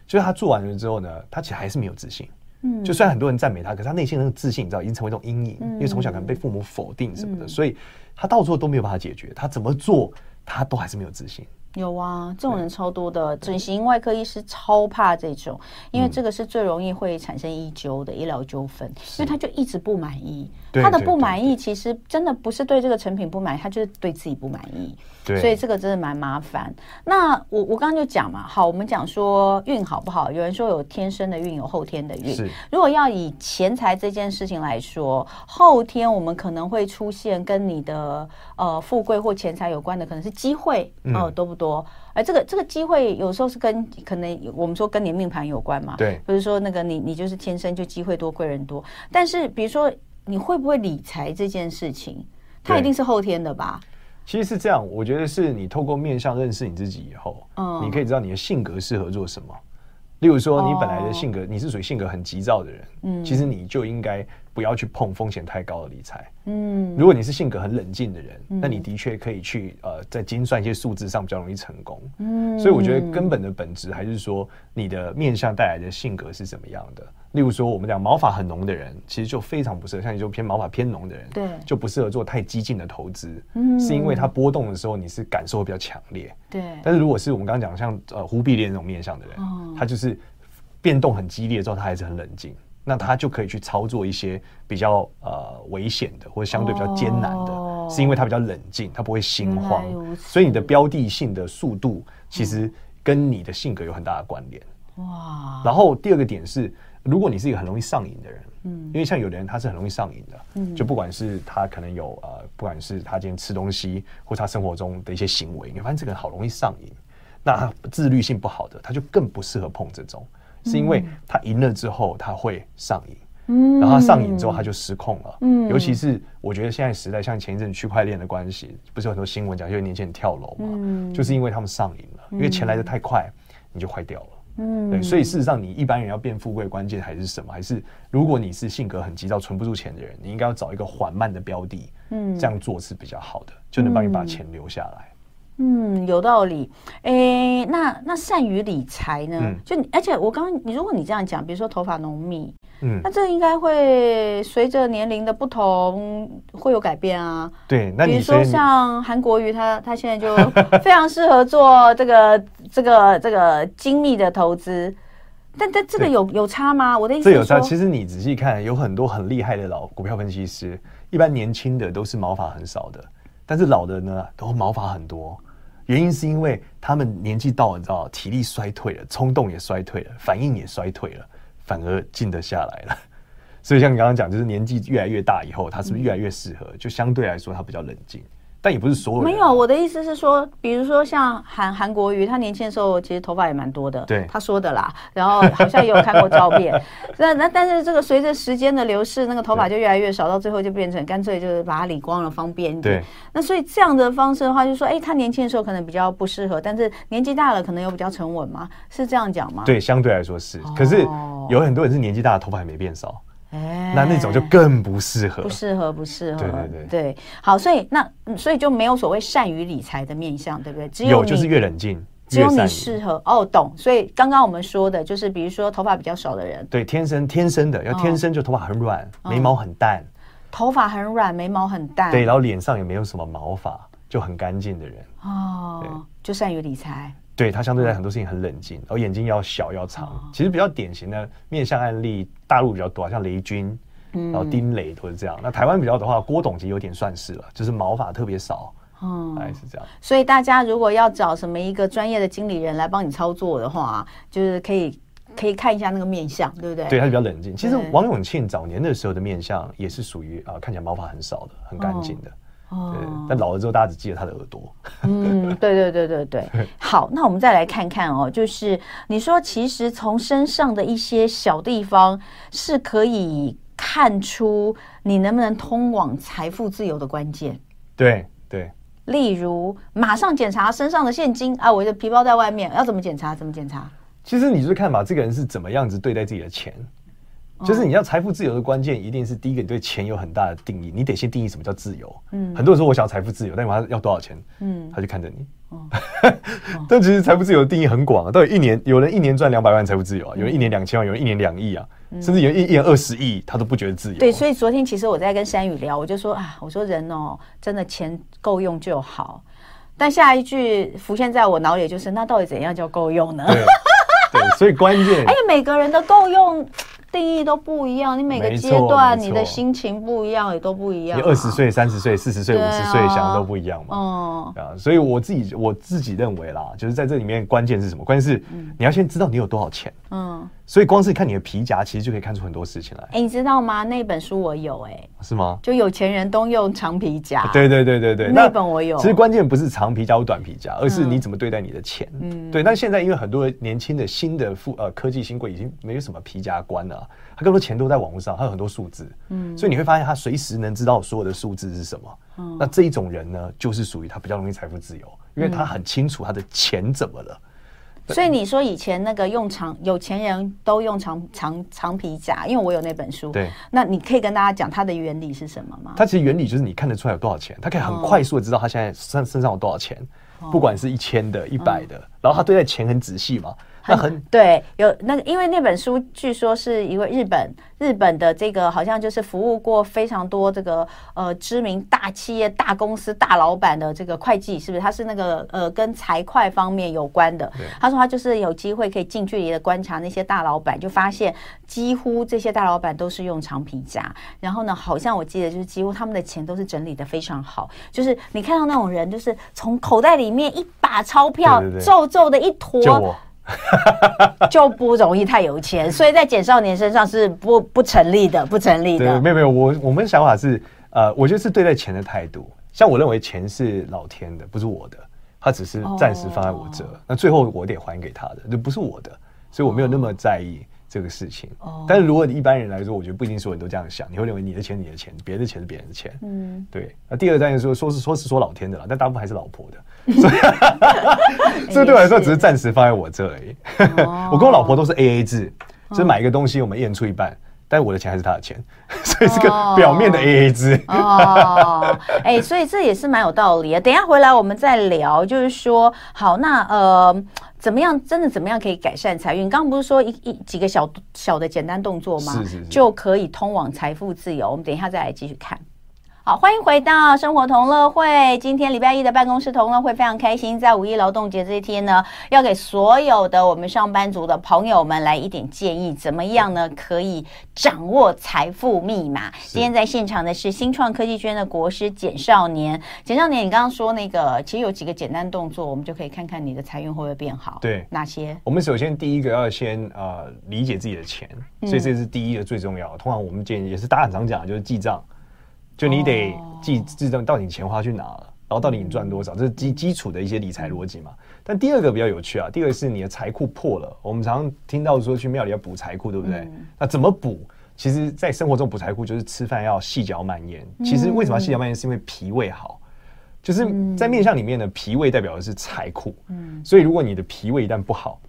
就是他做完了之后呢，他其实还是没有自信。嗯，就虽然很多人赞美他，可是他内心那个自信，你知道，已经成为一种阴影，因为从小可能被父母否定什么的，所以他到最后都没有办法解决，他怎么做他都还是没有自信。有啊，这种人超多的，整形外科医师超怕这种，因为这个是最容易会产生医纠的医疗纠纷，因为他就一直不满意，他的不满意其实真的不是对这个成品不满意，他就是对自己不满意，对，所以这个真的蛮麻烦。那我我刚刚就讲嘛，好，我们讲说运好不好？有人说有天生的运，有后天的运。如果要以钱财这件事情来说，后天我们可能会出现跟你的呃富贵或钱财有关的，可能是机会哦，多不多？多，哎，这个这个机会有时候是跟可能我们说跟你命盘有关嘛，对，不是说那个你你就是天生就机会多贵人多，但是比如说你会不会理财这件事情，它一定是后天的吧？其实是这样，我觉得是你透过面相认识你自己以后，嗯，你可以知道你的性格适合做什么。例如说，你本来的性格，你是属于性格很急躁的人，嗯，其实你就应该不要去碰风险太高的理财，嗯。如果你是性格很冷静的人，那你的确可以去呃，在精算一些数字上比较容易成功，嗯。所以我觉得根本的本质还是说，你的面相带来的性格是怎么样的。例如说，我们讲毛发很浓的人，其实就非常不适合；像你就偏毛发偏浓的人，对，就不适合做太激进的投资，嗯，是因为它波动的时候你是感受会比较强烈，对。但是如果是我们刚刚讲像呃忽必烈那种面相的人，哦，他就是变动很激烈之后，他还是很冷静，那他就可以去操作一些比较呃危险的或者相对比较艰难的，哦，是因为他比较冷静，他不会心慌，所以你的标的性的速度其实跟你的性格有很大的关联。哇，然后第二个点是。如果你是一个很容易上瘾的人，嗯，因为像有的人他是很容易上瘾的，嗯，就不管是他可能有呃，不管是他今天吃东西，或他生活中的一些行为，你发现这个人好容易上瘾，那他自律性不好的，他就更不适合碰这种，是因为他赢了之后他会上瘾，嗯，然后他上瘾之后他就失控了，嗯，尤其是我觉得现在时代像前一阵区块链的关系，不是有很多新闻讲，因为年轻人跳楼嘛，嗯，就是因为他们上瘾了，因为钱来的太快，你就坏掉了。嗯，对，所以事实上，你一般人要变富贵，关键还是什么？还是如果你是性格很急躁、存不住钱的人，你应该要找一个缓慢的标的，嗯，这样做是比较好的，就能帮你把钱留下来。嗯，有道理。哎、欸，那那善于理财呢？嗯、就而且我刚刚你如果你这样讲，比如说头发浓密，嗯，那这应该会随着年龄的不同会有改变啊。对，那你比如说像韩国瑜他，他他现在就非常适合做这个这个这个精密的投资，但但这个有有差吗？我的意思这有差。其实你仔细看，有很多很厉害的老股票分析师，一般年轻的都是毛发很少的，但是老的呢都毛发很多。原因是因为他们年纪到了，你知道，体力衰退了，冲动也衰退了，反应也衰退了，反而静得下来了。所以像你刚刚讲，就是年纪越来越大以后，他是不是越来越适合？就相对来说，他比较冷静。但也不是所有人。没有，我的意思是说，比如说像韩韩国瑜，他年轻的时候其实头发也蛮多的，对，他说的啦。然后好像也有看过照片。那那但是这个随着时间的流逝，那个头发就越来越少，到最后就变成干脆就是把它理光了，方便一点。对。那所以这样的方式的话，就是说，哎，他年轻的时候可能比较不适合，但是年纪大了可能又比较沉稳嘛，是这样讲吗？对，相对来说是。可是有很多人是年纪大了，头发还没变少。哎，那那种就更不适合，不适合，不适合。对对对，对，好，所以那所以就没有所谓善于理财的面相，对不对？只有，有就是越冷静，只有你适合。哦，懂。所以刚刚我们说的就是，比如说头发比较少的人，对，天生天生的，要天生就头发很软，哦、眉毛很淡，头发很软，眉毛很淡，对，然后脸上也没有什么毛发，就很干净的人，哦，就善于理财。对，他相对在很多事情很冷静，然后眼睛要小要长。其实比较典型的面相案例，大陆比较多，像雷军，然后丁磊都是这样。那台湾比较的话，郭董其实有点算是了，就是毛发特别少，哦，大概是这样。所以大家如果要找什么一个专业的经理人来帮你操作的话，就是可以可以看一下那个面相，对不对？对，他比较冷静。其实王永庆早年的时候的面相也是属于啊，看起来毛发很少的，很干净的。哦，但老了之后，大家只记得他的耳朵。嗯，对对对对 对。好，那我们再来看看哦，就是你说，其实从身上的一些小地方是可以看出你能不能通往财富自由的关键。对对。例如，马上检查身上的现金啊，我的皮包在外面，要怎么检查？怎么检查？其实你就是看吧，这个人是怎么样子对待自己的钱。就是你要财富自由的关键，一定是第一个，你对钱有很大的定义，你得先定义什么叫自由。嗯，很多人说我想要财富自由，但是他要多少钱？嗯，他就看着你。哦，但其实财富自由的定义很广啊，到底一年有人一年赚两百万财富自由啊，有人一年两千万，有人一年两亿啊，甚至有人一年二十亿，他都不觉得自由。对，所以昨天其实我在跟山宇聊，我就说啊，我说人哦，真的钱够用就好。但下一句浮现在我脑里就是，那到底怎样叫够用呢？对，对，所以关键，哎，每个人的够用。定义都不一样，你每个阶段你的心情不一样，也都不一样。你二十岁、三十岁、四十岁、五十岁想的都不一样嘛？嗯，啊，所以我自己我自己认为啦，就是在这里面关键是什么？关键是你要先知道你有多少钱。嗯，所以光是看你的皮夹，其实就可以看出很多事情来。哎，你知道吗？那本书我有哎，是吗？就有钱人都用长皮夹。对对对对对，那本我有。其实关键不是长皮夹或短皮夹，而是你怎么对待你的钱。嗯，对。但现在因为很多年轻的新的富呃科技新贵已经没有什么皮夹观了。他更多钱都在网络上，他有很多数字，嗯，所以你会发现他随时能知道所有的数字是什么。嗯，那这一种人呢，就是属于他比较容易财富自由，因为他很清楚他的钱怎么了。嗯、所以你说以前那个用长有钱人都用长长长皮夹，因为我有那本书。对，那你可以跟大家讲它的原理是什么吗？它其实原理就是你看得出来有多少钱，它可以很快速的知道他现在身身上有多少钱，哦、不管是一千的、一百的，嗯、然后他对待钱很仔细嘛。那很对，有那个，因为那本书据说是一位日本日本的这个，好像就是服务过非常多这个呃知名大企业、大公司、大老板的这个会计，是不是？他是那个呃跟财会方面有关的。他说他就是有机会可以近距离的观察那些大老板，就发现几乎这些大老板都是用长皮夹。然后呢，好像我记得就是几乎他们的钱都是整理的非常好，就是你看到那种人，就是从口袋里面一把钞票皱皱的一坨。就不容易太有钱，所以在简少年身上是不不成立的，不成立的。对，没有没有，我我们的想法是，呃，我觉得是对待钱的态度。像我认为钱是老天的，不是我的，他只是暂时放在我这，oh. 那最后我得还给他的，那不是我的，所以我没有那么在意。这个事情，但是如果你一般人来说，我觉得不一定所有人都这样想。你会认为你的钱，你的钱，别的钱是别人的钱。嗯，对。那第二个当然说，说是说是说老天的了，但大部分还是老婆的。所以，这对我来说只是暂时放在我这而已。我跟我老婆都是 A A 制，就是买一个东西我们一人出一半，但我的钱还是他的钱，所以是个表面的 A A 制。哦，哎，所以这也是蛮有道理啊。等一下回来我们再聊，就是说，好，那呃。怎么样？真的怎么样可以改善财运？刚刚不是说一一几个小小的简单动作吗？是是是，就可以通往财富自由。我们等一下再来继续看。好，欢迎回到生活同乐会。今天礼拜一的办公室同乐会非常开心，在五一劳动节这一天呢，要给所有的我们上班族的朋友们来一点建议，怎么样呢？可以掌握财富密码。今天在现场的是新创科技圈的国师简少年。简少年，你刚刚说那个，其实有几个简单动作，我们就可以看看你的财运会不会变好。对，哪些？我们首先第一个要先呃理解自己的钱，所以这是第一个最重要的。嗯、通常我们建议也是大家很常讲的，就是记账。就你得记记账，到底钱花去哪了，然后到底你赚多少，这是基基础的一些理财逻辑嘛。但第二个比较有趣啊，第二个是你的财库破了。我们常常听到说去庙里要补财库，对不对？那怎么补？其实，在生活中补财库就是吃饭要细嚼慢咽。其实为什么要细嚼慢咽？是因为脾胃好，就是在面相里面呢，脾胃代表的是财库。嗯所以如果你的脾胃一旦不好，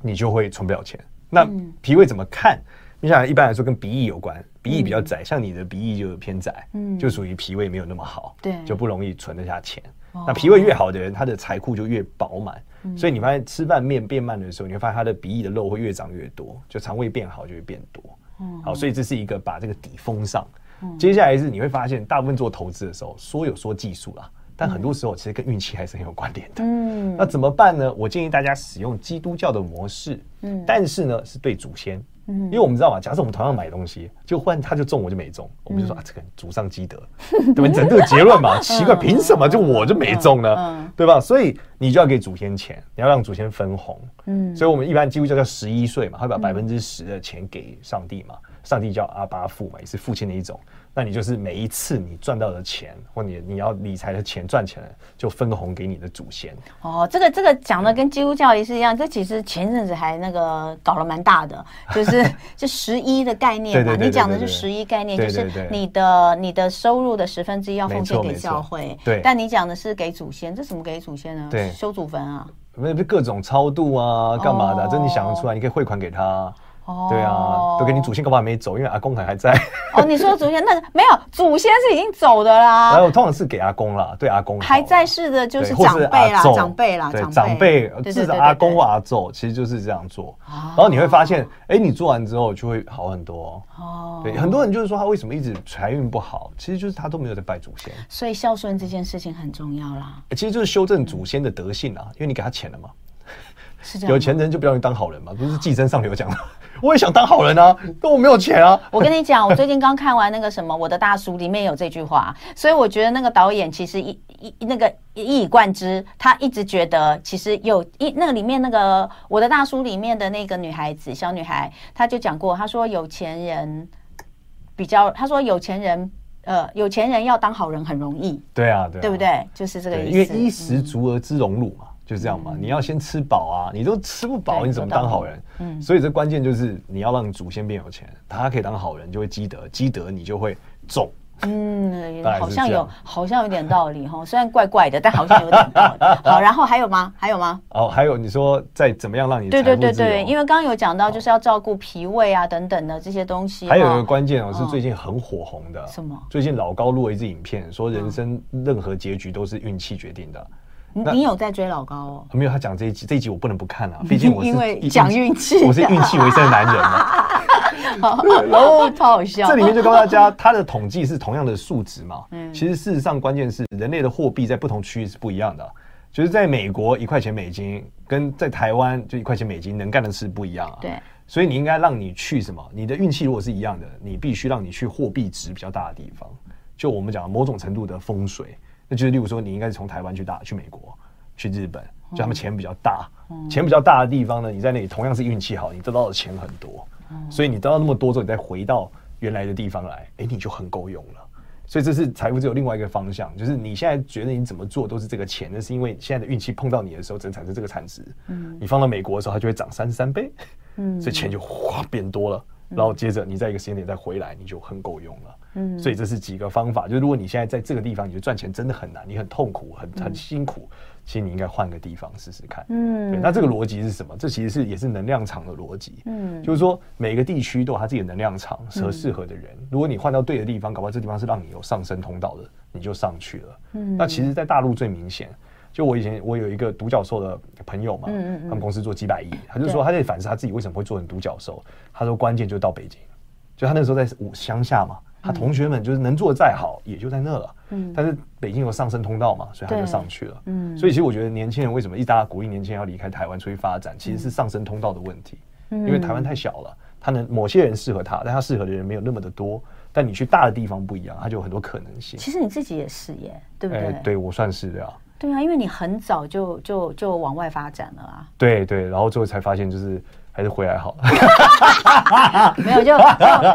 你就会存不了钱。那脾胃怎么看？你想一般来说跟鼻翼有关。鼻翼比较窄，像你的鼻翼就偏窄，嗯，就属于脾胃没有那么好，对，就不容易存得下钱。那脾胃越好的人，他的财库就越饱满。所以你发现吃饭面变慢的时候，你会发现他的鼻翼的肉会越长越多，就肠胃变好就会变多。好，所以这是一个把这个底封上。接下来是你会发现，大部分做投资的时候说有说技术啦，但很多时候其实跟运气还是很有关联的。嗯，那怎么办呢？我建议大家使用基督教的模式，嗯，但是呢是对祖先。因为我们知道嘛，假设我们同样买东西，就换他就中，我就没中，我们就说啊，这个祖上积德，对吧？整个结论嘛，奇怪，凭什么就我就没中呢？对吧？所以你就要给祖先钱，你要让祖先分红。嗯，所以我们一般基督教叫十一税嘛，会把百分之十的钱给上帝嘛，上帝叫阿巴父嘛，也是父亲的一种。那你就是每一次你赚到的钱，或你你要理财的钱赚钱了，就分个红给你的祖先。哦，这个这个讲的跟基督教也是一样。这其实前阵子还那个搞了蛮大的，就是 就十一的概念嘛。你讲的是十一概念，就是你的你的收入的十分之一要奉献给教会。对。但你讲的是给祖先，这怎么给祖先呢？对，修祖坟啊。不是各种超度啊，干嘛的？这你想得出来，你可以汇款给他。哦，对啊，都给你祖先干嘛还没走？因为阿公还还在。哦，你说祖先那个没有，祖先是已经走的啦。然后通常是给阿公啦，对阿公还在世的就是长辈啦，长辈啦，对长辈，至少阿公或阿祖其实就是这样做。然后你会发现，哎，你做完之后就会好很多。哦，对，很多人就是说他为什么一直财运不好，其实就是他都没有在拜祖先。所以孝顺这件事情很重要啦。其实就是修正祖先的德性啊，因为你给他钱了嘛。有钱人就不要你当好人嘛，不是寄生上流讲的。我也想当好人啊，但我没有钱啊。我跟你讲，我最近刚看完那个什么《我的大叔》，里面有这句话，所以我觉得那个导演其实一一那个一以贯之，他一直觉得其实有一那个里面那个《我的大叔》里面的那个女孩子小女孩，她就讲过，她说有钱人比较，她说有钱人呃有钱人要当好人很容易。对啊，对，对不对？就是这个意思。因为衣食足而知荣辱嘛。就这样嘛，你要先吃饱啊，你都吃不饱，你怎么当好人？嗯，所以这关键就是你要让祖先变有钱，他可以当好人，就会积德，积德你就会种。嗯，好像有，好像有点道理哈，虽然怪怪的，但好像有点道理。好，然后还有吗？还有吗？哦，还有你说再怎么样让你对对对对，因为刚刚有讲到就是要照顾脾胃啊等等的这些东西。还有一个关键哦，是最近很火红的什么？最近老高录了一支影片，说人生任何结局都是运气决定的。你有在追老高哦？没有，他讲这一集，这一集我不能不看啊，毕竟 我是因为讲运气，我是运气为生的男人嘛。然后超好笑，这里面就告诉大家，他的统计是同样的数值嘛。嗯，其实事实上关键是人类的货币在不同区域是不一样的，就是在美国一块钱美金跟在台湾就一块钱美金能干的事不一样啊。对，所以你应该让你去什么？你的运气如果是一样的，你必须让你去货币值比较大的地方，就我们讲某种程度的风水。那就是，例如说，你应该是从台湾去打去美国，去日本，就他们钱比较大，嗯、钱比较大的地方呢，你在那里同样是运气好，你得到的钱很多，嗯、所以你得到那么多之后，你再回到原来的地方来，哎、欸，你就很够用了。所以这是财富只有另外一个方向，就是你现在觉得你怎么做都是这个钱，那是因为现在的运气碰到你的时候，只能产生这个产值。嗯，你放到美国的时候，它就会涨三十三倍，嗯，所以钱就哗变多了，然后接着你在一个时间点再回来，你就很够用了。嗯，所以这是几个方法，就是如果你现在在这个地方，你就赚钱真的很难，你很痛苦，很很辛苦，其实你应该换个地方试试看。嗯，对，那这个逻辑是什么？这其实是也是能量场的逻辑。嗯，就是说每个地区都有它自己的能量场适合适合的人，如果你换到对的地方，搞不好这地方是让你有上升通道的，你就上去了。嗯，那其实，在大陆最明显，就我以前我有一个独角兽的朋友嘛，嗯嗯，他们公司做几百亿，他就说他在反思他自己为什么会做成独角兽，他说关键就是到北京，就他那时候在乡下嘛。他同学们就是能做的再好，也就在那了。嗯，但是北京有上升通道嘛，所以他就上去了。嗯，所以其实我觉得年轻人为什么一大家鼓励年轻人要离开台湾出去发展，其实是上升通道的问题。嗯，因为台湾太小了，他能某些人适合他，但他适合的人没有那么的多。但你去大的地方不一样，他就有很多可能性。其实你自己也是耶，对不对？欸，对我算是这样。对啊，因为你很早就就就往外发展了啊。对对，然后最后才发现就是。还是回来好了，没有就，就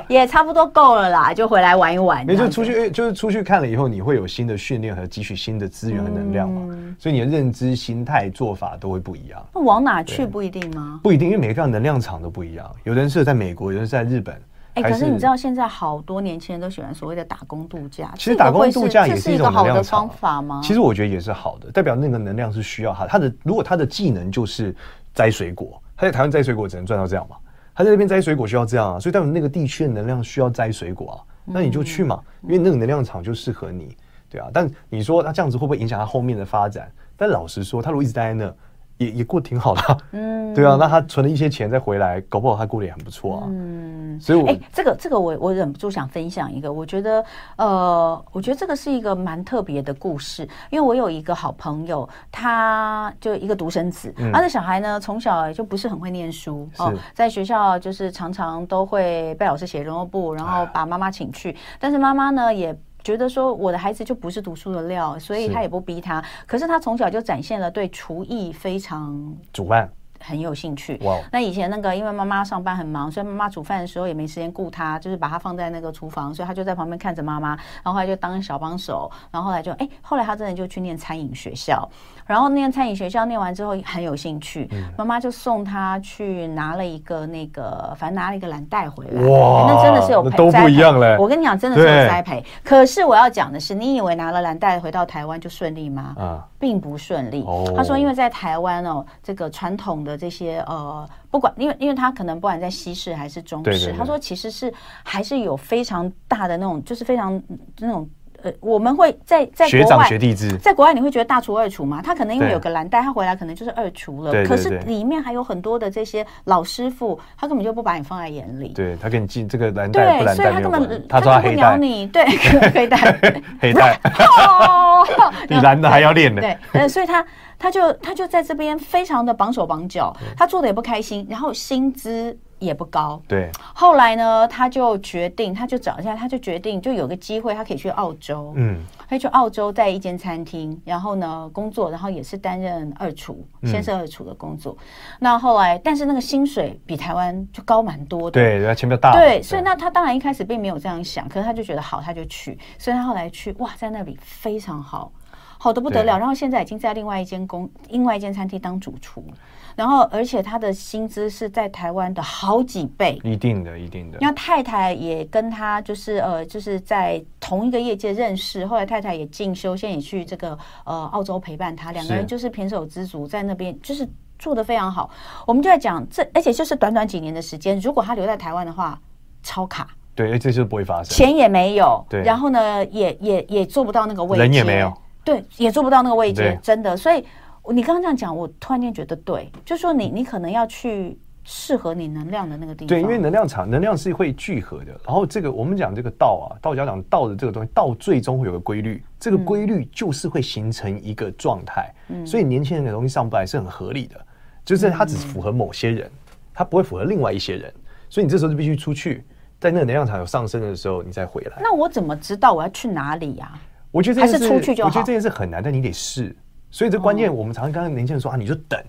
也差不多够了啦，就回来玩一玩。没就出去，就是出去看了以后，你会有新的训练和汲取新的资源和能量嘛，嗯、所以你的认知、心态、做法都会不一样。那往哪去不一定吗？不一定，因为每个地方能量场都不一样。有的人是在美国，有的人是在日本。哎、欸，可是你知道现在好多年轻人都喜欢所谓的打工度假，其实打工度假也是一种好的方法吗？其实我觉得也是好的，代表那个能量是需要他。他的如果他的技能就是摘水果。他在台湾摘水果只能赚到这样嘛？他在那边摘水果需要这样啊，所以代表那个地区的能量需要摘水果啊，那你就去嘛，因为那个能量场就适合你，对啊。但你说他这样子会不会影响他后面的发展？但老实说，他如果一直待在那。也也过得挺好的，啊，嗯，对啊，那他存了一些钱再回来，搞不好他过得也很不错啊，嗯，所以我，哎，欸，这个这个我我忍不住想分享一个，我觉得，呃，我觉得这个是一个蛮特别的故事，因为我有一个好朋友，他就一个独生子，嗯，他的小孩呢从小就不是很会念书，哦，在学校就是常常都会被老师写联络簿，然后把妈妈请去，但是妈妈呢也。觉得说我的孩子就不是读书的料，所以他也不逼他。是可是他从小就展现了对厨艺非常煮饭很有兴趣。哇！那以前那个因为妈妈上班很忙，所以妈妈煮饭的时候也没时间顾他，就是把他放在那个厨房，所以他就在旁边看着妈妈，然后后来就当小帮手，然后后来就哎，后来他真的就去念餐饮学校。然后念餐饮学校念完之后很有兴趣，妈妈就送他去拿了一个那个，反正拿了一个蓝带回来。哇，那真的是有培都不一样嘞！我跟你讲，真的是有栽培。可是我要讲的是，你以为拿了蓝带回到台湾就顺利吗？啊，并不顺利。哦、他说，因为在台湾哦，这个传统的这些呃，不管因为因为他可能不管在西式还是中式，对对对，他说其实是还是有非常大的那种，就是非常那种。呃，我们会在在国外学弟制，在国外你会觉得大厨二厨嘛？他可能因为有个蓝带，他回来可能就是二厨了。可是里面还有很多的这些老师傅，他根本就不把你放在眼里。对，他给你进这个蓝带对蓝带，所以他根本他抓黑带，他不鸟你。对，黑 带黑带。你蓝的还要练呢。对，呃，所以他他就他就在这边非常的绑手绑脚，他做的也不开心，然后薪资。也不高，对。后来呢，他就决定，他就找一下，他就决定，就有个机会，他可以去澳洲。嗯，他去澳洲，在一间餐厅，然后呢工作，然后也是担任二厨，先是二厨的工作。嗯、那后来，但是那个薪水比台湾就高蛮多的。对，他钱比较大。对，所以那他当然一开始并没有这样想，可是他就觉得好，他就去。所以他后来去，哇，在那里非常好，好的不得了。然后现在已经在另外一间公，另外一间餐厅当主厨。然后，而且他的薪资是在台湾的好几倍，一定的，一定的。那太太也跟他就是呃，就是在同一个业界认识，后来太太也进修，现在也去这个呃澳洲陪伴他，两个人就是胼手之足，在那边就是做的非常好。我们就在讲这，而且就是短短几年的时间，如果他留在台湾的话，超卡。对，这就是不会发生，钱也没有，对，然后呢，也也也做不到那个位置，人也没有，对，也做不到那个位置，真的，所以。你刚刚这样讲，我突然间觉得对，就是说你你可能要去适合你能量的那个地方。对，因为能量场能量是会聚合的。然后这个我们讲这个道啊，道家讲道的这个东西，道最终会有个规律，这个规律就是会形成一个状态。嗯，所以年轻人的东西上不来是很合理的，就是它只符合某些人，它不会符合另外一些人。所以你这时候就必须出去，在那个能量场有上升的时候，你再回来。那我怎么知道我要去哪里呀？我觉得还是出去就好。我觉得这件事很难，但你得试。所以这关键，我们常常刚刚年轻人说啊，你就等。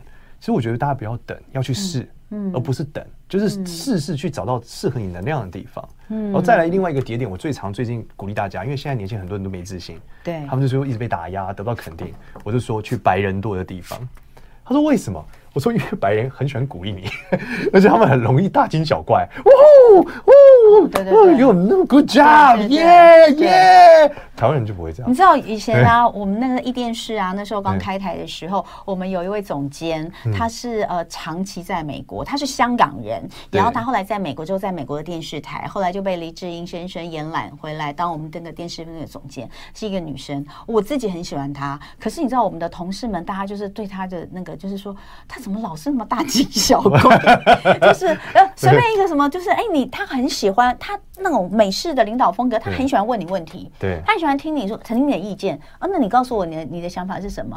其实我觉得大家不要等，要去试，嗯，而不是等，就是试试去找到适合你能量的地方。嗯，然后再来另外一个节点，我最常最近鼓励大家，因为现在年轻人很多人都没自信，对，他们就说一直被打压，得不到肯定。我就说去白人多的地方。他说为什么？我说因为白人很喜欢鼓励你，而且他们很容易大惊小怪。呜呜，对对对，有那么 good job，耶耶。台湾人就不会这样。你知道以前啊，我们那个一电视啊，那时候刚开台的时候，我们有一位总监，他是呃长期在美国，他是香港人，然后他后来在美国之后，在美国的电视台，后来就被黎智英先生延揽回来当我们这个电视那个总监，是一个女生。我自己很喜欢她，可是你知道我们的同事们，大家就是对她的那个，就是说她怎么老是那么大惊小怪，就是呃随便一个什么，就是哎你他很喜欢他那种美式的领导风格，他很喜欢问你问题，对，他很喜欢。听你说，听你的意见啊，那你告诉我你的你的想法是什么？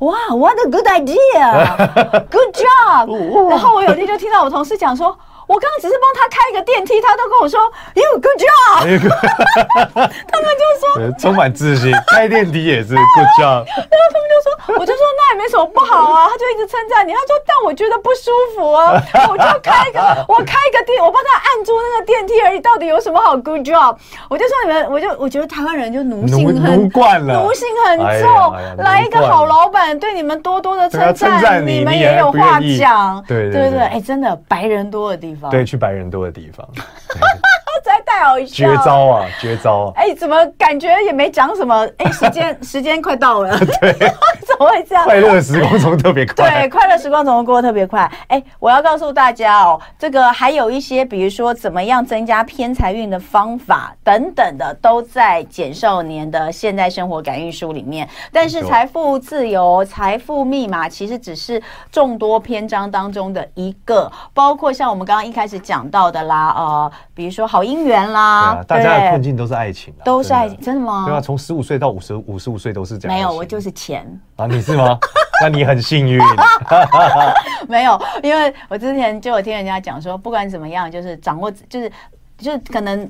哇，What a good idea，good job。然后我有天就听到我同事讲说。我刚刚只是帮他开一个电梯，他都跟我说：“You good job。” 他们就说 充满自信，开电梯也是 good job。然后他们就说：“我就说那也没什么不好啊。”他就一直称赞你。他说：“但我觉得不舒服啊，我就开一个，我开一个电，我帮他按住那个电梯而已，到底有什么好 good job？” 我就说你们，我就我觉得台湾人就奴性很奴惯了，奴性很重。来一个好老板，对你们多多的称赞，你们也有话讲。对对对，哎，真的白人多的地方。对，去白人多的地方，再带好笑，绝招啊，绝招啊！哎，怎么感觉也没讲什么？哎，时间 时间快到了，会这样？快乐时光总特别快，对，快乐时光总会过得特别快。哎，我要告诉大家哦，这个还有一些，比如说怎么样增加偏财运的方法等等的，都在简少年的现代生活感应书里面。但是财富自由、财富密码其实只是众多篇章当中的一个，包括像我们刚刚一开始讲到的啦，呃，比如说好姻缘啦，啊，大家的困境都是爱情，都是爱情，真的吗？对啊，从十五岁到五十五十五岁都是这样。没有，我就是钱啊，你是吗？那你很幸运。没有，因为我之前就有听人家讲说，不管怎么样，就是掌握，就是就是可能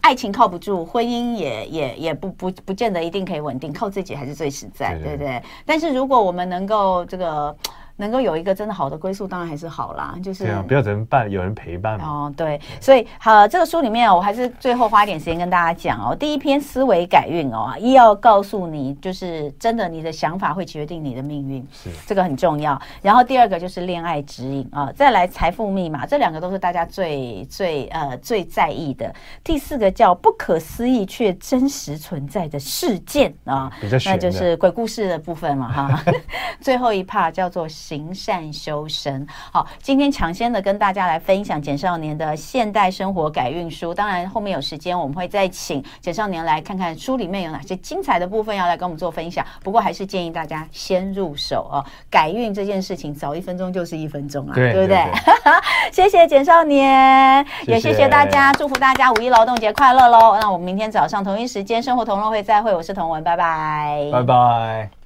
爱情靠不住，婚姻也也也不不不见得一定可以稳定，靠自己还是最实在，对不对，对？但是如果我们能够这个。能够有一个真的好的归宿，当然还是好啦。就是对啊，不要只能伴，有人陪伴嘛。哦，对，所以好，这个书里面我还是最后花一点时间跟大家讲哦。第一篇思维改运哦，一要告诉你，就是真的，你的想法会决定你的命运，是这个很重要。然后第二个就是恋爱指引啊，再来财富密码，这两个都是大家最最呃最在意的。第四个叫不可思议却真实存在的事件啊，比较，那就是鬼故事的部分了哈。最后一 part 叫做。行善修身，好，今天抢先的跟大家来分享简少年的现代生活改运书。当然，后面有时间我们会再请简少年来看看书里面有哪些精彩的部分要来跟我们做分享。不过，还是建议大家先入手哦。改运这件事情，早一分钟就是一分钟啊，对，对不对？谢谢简少年，谢谢也谢谢大家，祝福大家五一劳动节快乐喽！那我们明天早上同一时间生活同乐会再会，我是童文，拜拜，拜拜。